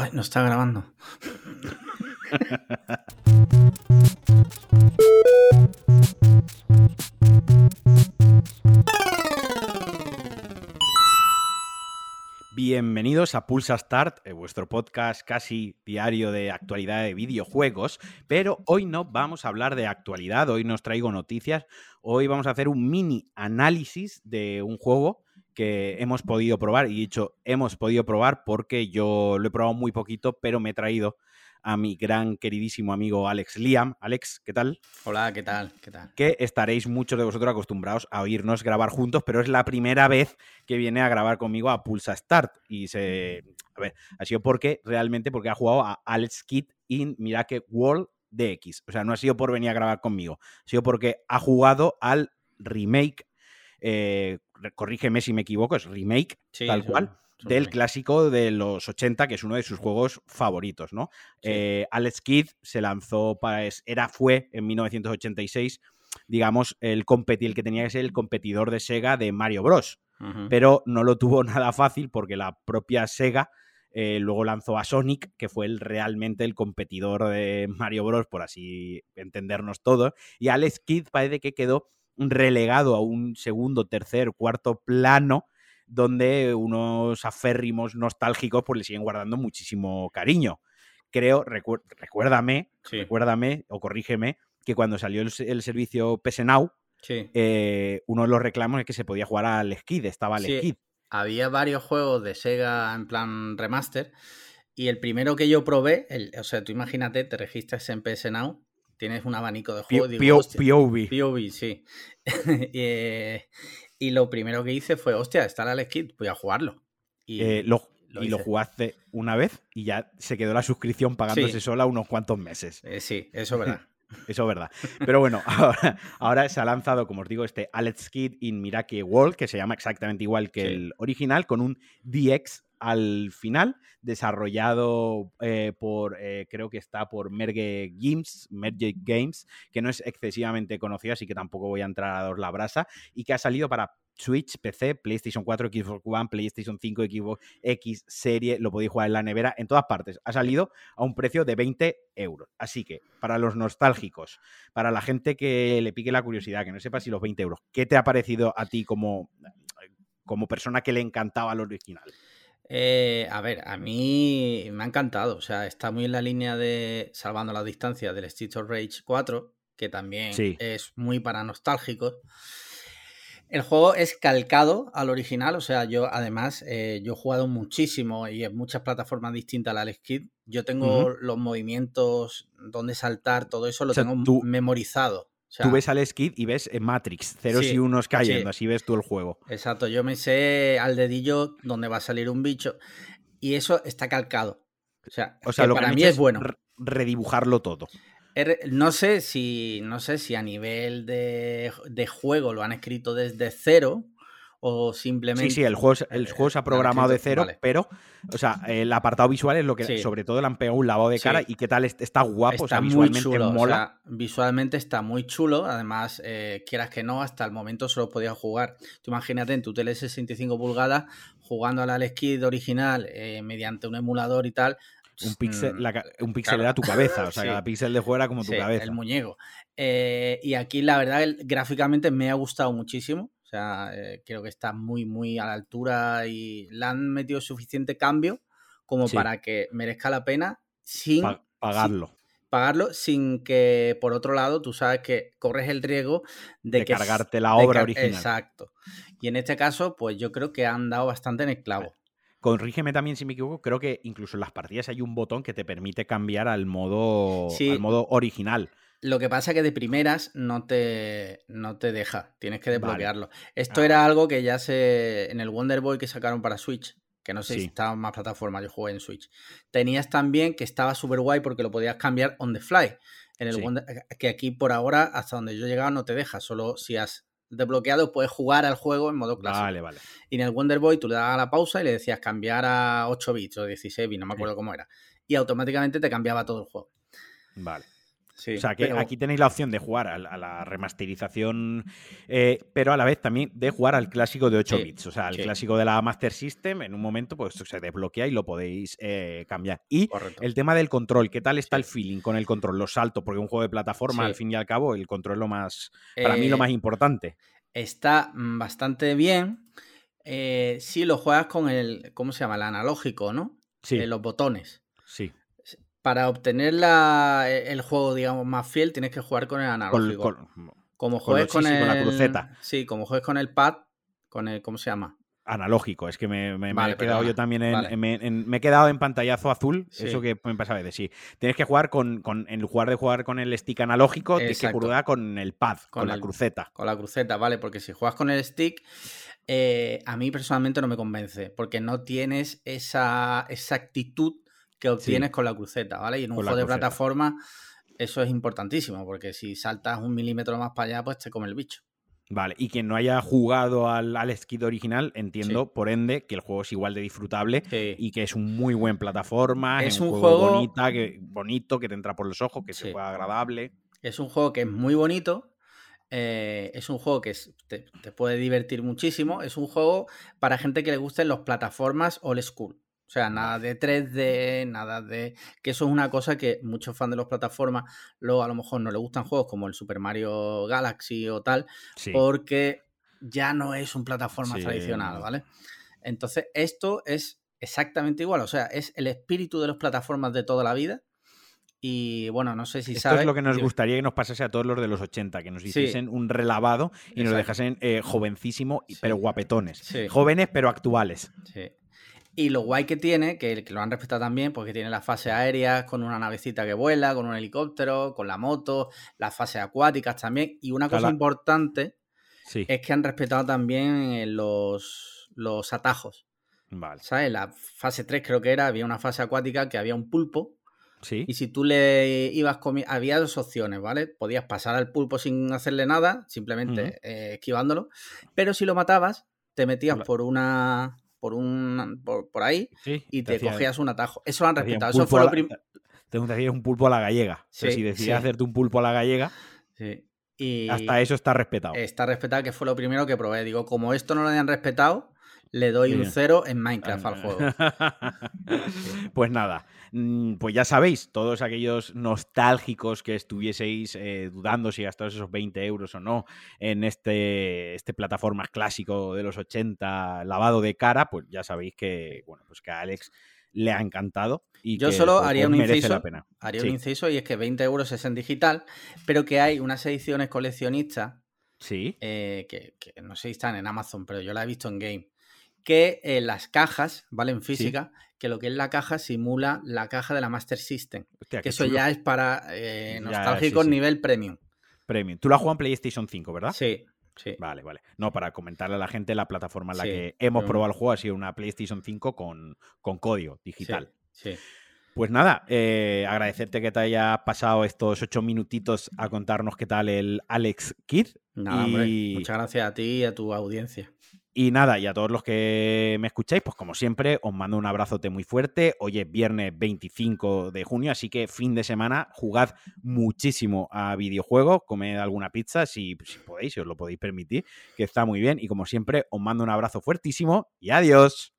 Ay, no está grabando. Bienvenidos a Pulsa Start, eh, vuestro podcast casi diario de actualidad de videojuegos, pero hoy no vamos a hablar de actualidad, hoy nos traigo noticias, hoy vamos a hacer un mini análisis de un juego que hemos podido probar, y dicho hemos podido probar porque yo lo he probado muy poquito, pero me he traído a mi gran queridísimo amigo Alex Liam. Alex, ¿qué tal? Hola, ¿qué tal? ¿Qué tal? Que estaréis muchos de vosotros acostumbrados a oírnos grabar juntos, pero es la primera vez que viene a grabar conmigo a Pulsa Start. Y se. A ver, ha sido porque, realmente, porque ha jugado a Alex Kidd in Miracle World DX. O sea, no ha sido por venir a grabar conmigo, ha sido porque ha jugado al remake. Eh, corrígeme si me equivoco, es remake, Sí, tal cual del clásico de los 80, que es uno de sus juegos favoritos, ¿no? Eh, Alex Kidd se lanzó para. Era, fue en 1986, digamos, el, el que tenía que ser el competidor de Sega de Mario Bros. Pero no lo tuvo nada fácil porque la propia Sega eh, luego lanzó a Sonic, que fue el, realmente el competidor de Mario Bros, por así entendernos todos. Y Alex Kidd parece que quedó relegado a un segundo, tercer, cuarto plano donde unos aférrimos nostálgicos pues le siguen guardando muchísimo cariño. Creo, recuérdame, Sí, recuérdame o corrígeme que cuando salió el, el servicio PS Now, sí. eh, uno de los reclamos es que se podía jugar al Skid, estaba al Sí. Skid. Había varios juegos de Sega en plan remaster. Y el primero que yo probé, el- o sea, tú imagínate, te registras en PS Now, tienes un abanico de juegos. P- POV. POV, sí. y, eh, y lo primero que hice fue, hostia, está el Alex Kidd, voy a jugarlo. Y Eh, lo- lo y lo jugaste una vez y ya se quedó la suscripción pagándose Sí. sola unos cuantos meses. eh, sí, eso es verdad. Eso es verdad. Pero bueno, ahora, ahora se ha lanzado, como os digo, este Alex Kidd in Miracle World, que se llama exactamente igual que Sí. el original, con un DX al final, desarrollado eh, por, eh, creo que está por Merge Games, Merge Games, que no es excesivamente conocido, así que tampoco voy a entrar a dar la brasa, y que ha salido para Switch, PC, PlayStation 4, Xbox One, PlayStation 5, Xbox X serie, lo podéis jugar en la nevera, en todas partes. Ha salido a un precio de 20 euros. Así que, para los nostálgicos, para la gente que le pique la curiosidad, que no sepa si los 20 euros, ¿qué te ha parecido a ti como, como persona que le encantaba el original? Eh, a ver, a mí me ha encantado. O sea, está muy en la línea de Salvando las distancias del Streets of Rage 4, que también Sí. es muy para nostálgicos. El juego es calcado al original, o sea, yo además, eh, yo he jugado muchísimo y en muchas plataformas distintas al Alex Kidd. Yo tengo los movimientos, dónde saltar, todo eso lo O sea, tengo tú- memorizado. O sea, Tú ves al Skid y ves en Matrix, ceros Sí, y unos cayendo, sí. así ves tú el juego. Exacto, yo me sé al dedillo dónde va a salir un bicho y eso está calcado. O sea, O sea, que lo para que mí es bueno. re- redibujarlo todo. No sé si, no sé si a nivel de, de juego lo han escrito desde cero o simplemente. Sí, sí, el juego, se- el eh, juego se ha programado de cero, vale. pero, o sea, el apartado visual es lo que Sí. sobre todo le han pegado un lavado de Sí. cara y qué tal, est- está guapo, o sea, Está muy visualmente chulo, o mola. sea, visualmente está muy chulo. Además, eh, quieras que no, hasta el momento solo podías jugar. Tú imagínate en tu tele 65 pulgadas jugando al Alex Kidd original eh, mediante un emulador y tal. un píxel, mm, un píxel claro. era tu cabeza, o sea, Sí. cada píxel de juego era como tu Sí, cabeza. el muñeco. Eh, y aquí la verdad gráficamente me ha gustado muchísimo. O sea, eh, creo que está muy, muy a la altura y le han metido suficiente cambio como Sí. para que merezca la pena sin Pa- pagarlo. pagarlo, sin que por otro lado tú sabes que corres el riesgo de, De que cargarte la obra original. Exacto. Y en este caso, pues yo creo que han dado bastante en el clavo. Corrígeme también si me equivoco, creo que incluso en las partidas hay un botón que te permite cambiar al modo, Sí. al modo original. Lo que pasa es que de primeras no te, no te deja, tienes que Vale. desbloquearlo. Esto Ah, era algo que ya se. En el Wonder Boy que sacaron para Switch, que no sé si estaba en más plataformas, yo jugué en Switch. Tenías también que estaba súper guay porque lo podías cambiar on the fly. En el Sí. Wonder- que aquí por ahora, hasta donde yo he llegado, no te deja. Solo si has desbloqueado puedes jugar al juego en modo clásico. Vale, vale. Y en el Wonder Boy tú le dabas la pausa y le decías cambiar a 8 bits o 16 bits, no me acuerdo cómo era. Y automáticamente te cambiaba todo el juego. Vale. O sea, que aquí tenéis la opción de jugar a, la remasterización, eh, pero a la vez también de jugar al clásico de 8 bits. O sea, al clásico de la Master System, en un momento, pues se desbloquea y lo podéis eh, cambiar. Y el tema del control, ¿qué tal está el feeling con el control? Los saltos, porque un juego de plataforma, al fin y al cabo, el control es lo más, para mí, lo más importante. Está mm, bastante bien. si lo juegas con el, ¿cómo se llama? El analógico, ¿no? Sí. los botones. Sí para obtener la, e, el juego, digamos, más fiel, tienes que jugar con el analógico. como juegues con, el, la cruceta. Sí, como juegues con el pad, con el, ¿cómo se llama? Analógico, es que me, he quedado yo también en, me, he quedado en pantallazo azul, eso que me pasa a veces, sí. Tienes que jugar con, en lugar de jugar con el stick analógico, tienes que jugar con el pad, con, la cruceta. Con la cruceta, vale, porque si juegas con el stick, eh, a mí personalmente no me convence, porque no tienes esa, esa actitud que obtienes con la cruceta, ¿vale? Y en un juego de plataforma eso es importantísimo, porque si saltas un milímetro más para allá, pues te come el bicho. Vale, y quien no haya jugado al, al Skid original, entiendo, por ende, que el juego es igual de disfrutable y que es un muy buen plataforma, es un, juego, bonita, que, bonito, que te entra por los ojos, que se juega agradable. Es un juego que es muy bonito, eh, es un juego que te, te, puede divertir muchísimo, es un juego para gente que le gusten las plataformas old school. O sea, nada de 3D, nada de... Que eso es una cosa que muchos fans de las plataformas luego a lo mejor no les gustan juegos como el Super Mario Galaxy o tal, porque ya no es un plataforma tradicional, ¿vale? Entonces, esto es exactamente igual, o sea, es el espíritu de las plataformas de toda la vida. Y bueno, no sé si Esto es lo que nos gustaría que nos pasase a todos los de los 80, que nos hiciesen un relavado y nos dejasen eh, jovencísimo, pero guapetones. Jóvenes, pero actuales. Sí. Y lo guay que tiene, que, lo han respetado también, porque tiene las fases aéreas con una navecita que vuela, con un helicóptero, con la moto, las fases acuáticas también. Y una cosa importante es que han respetado también los, los atajos. Vale. ¿Sabes? La fase 3 creo que era, había una fase acuática que había un pulpo. Sí. Y si tú le ibas comiendo, había dos opciones, ¿vale? Podías pasar al pulpo sin hacerle nada, simplemente eh, esquivándolo. Pero si lo matabas, te metías por una por un por, ahí y te, cogías un atajo. Eso lo han respetado. Eso fue lo primero. Te un pulpo a la gallega. si decides hacerte un pulpo a la gallega, y hasta eso está respetado. Está respetado, que fue lo primero que probé. Digo, como esto no lo habían respetado, le doy un cero en Minecraft al juego. pues nada, mm, pues ya sabéis, todos aquellos nostálgicos que estuvieseis eh, dudando si gastaros esos 20 euros o no en este, este plataforma clásico de los 80 lavado de cara, pues ya sabéis que, bueno, pues que a Alex le ha encantado. Y Yo solo haría un inciso. Haría un inciso y es que 20 euros es en digital, pero que hay unas ediciones coleccionistas. Sí. Eh, que, que, no sé si están en Amazon, pero yo la he visto en Game que eh, las cajas, ¿vale? En física, que lo que es la caja simula la caja de la Master System. que eso ya es para eh, nostálgicos nivel premium. Premium. Tú lo has jugado en PlayStation 5, ¿verdad? Sí. Sí. Vale, vale. No, para comentarle a la gente la plataforma en la que hemos probado el juego ha sido una PlayStation 5 con, con código digital. Sí, Pues nada, eh, agradecerte que te haya pasado estos ocho minutitos a contarnos qué tal el Alex Kid. Nada, hombre. Muchas gracias a ti y a tu audiencia. Y nada, y a todos los que me escucháis, pues como siempre, os mando un abrazote muy fuerte. Hoy es viernes 25 de junio, así que fin de semana, jugad muchísimo a videojuegos, comed alguna pizza si, podéis, si os lo podéis permitir, que está muy bien. Y como siempre, os mando un abrazo fuertísimo y adiós.